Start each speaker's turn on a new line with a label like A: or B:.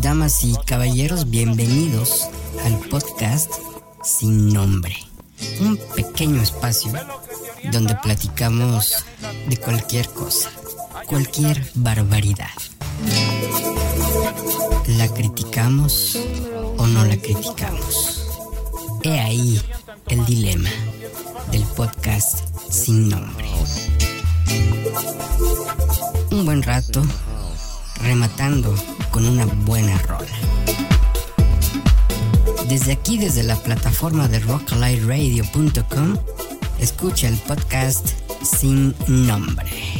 A: Damas y caballeros, bienvenidos al podcast Sin Nombre. Un pequeño espacio donde platicamos de cualquier cosa, cualquier barbaridad. ¿La criticamos o no la criticamos? He ahí el dilema del podcast Sin Nombre un buen rato rematando con una buena rola. Desde aquí, desde la plataforma de rocklightradio.com, escucha el podcast sin nombre.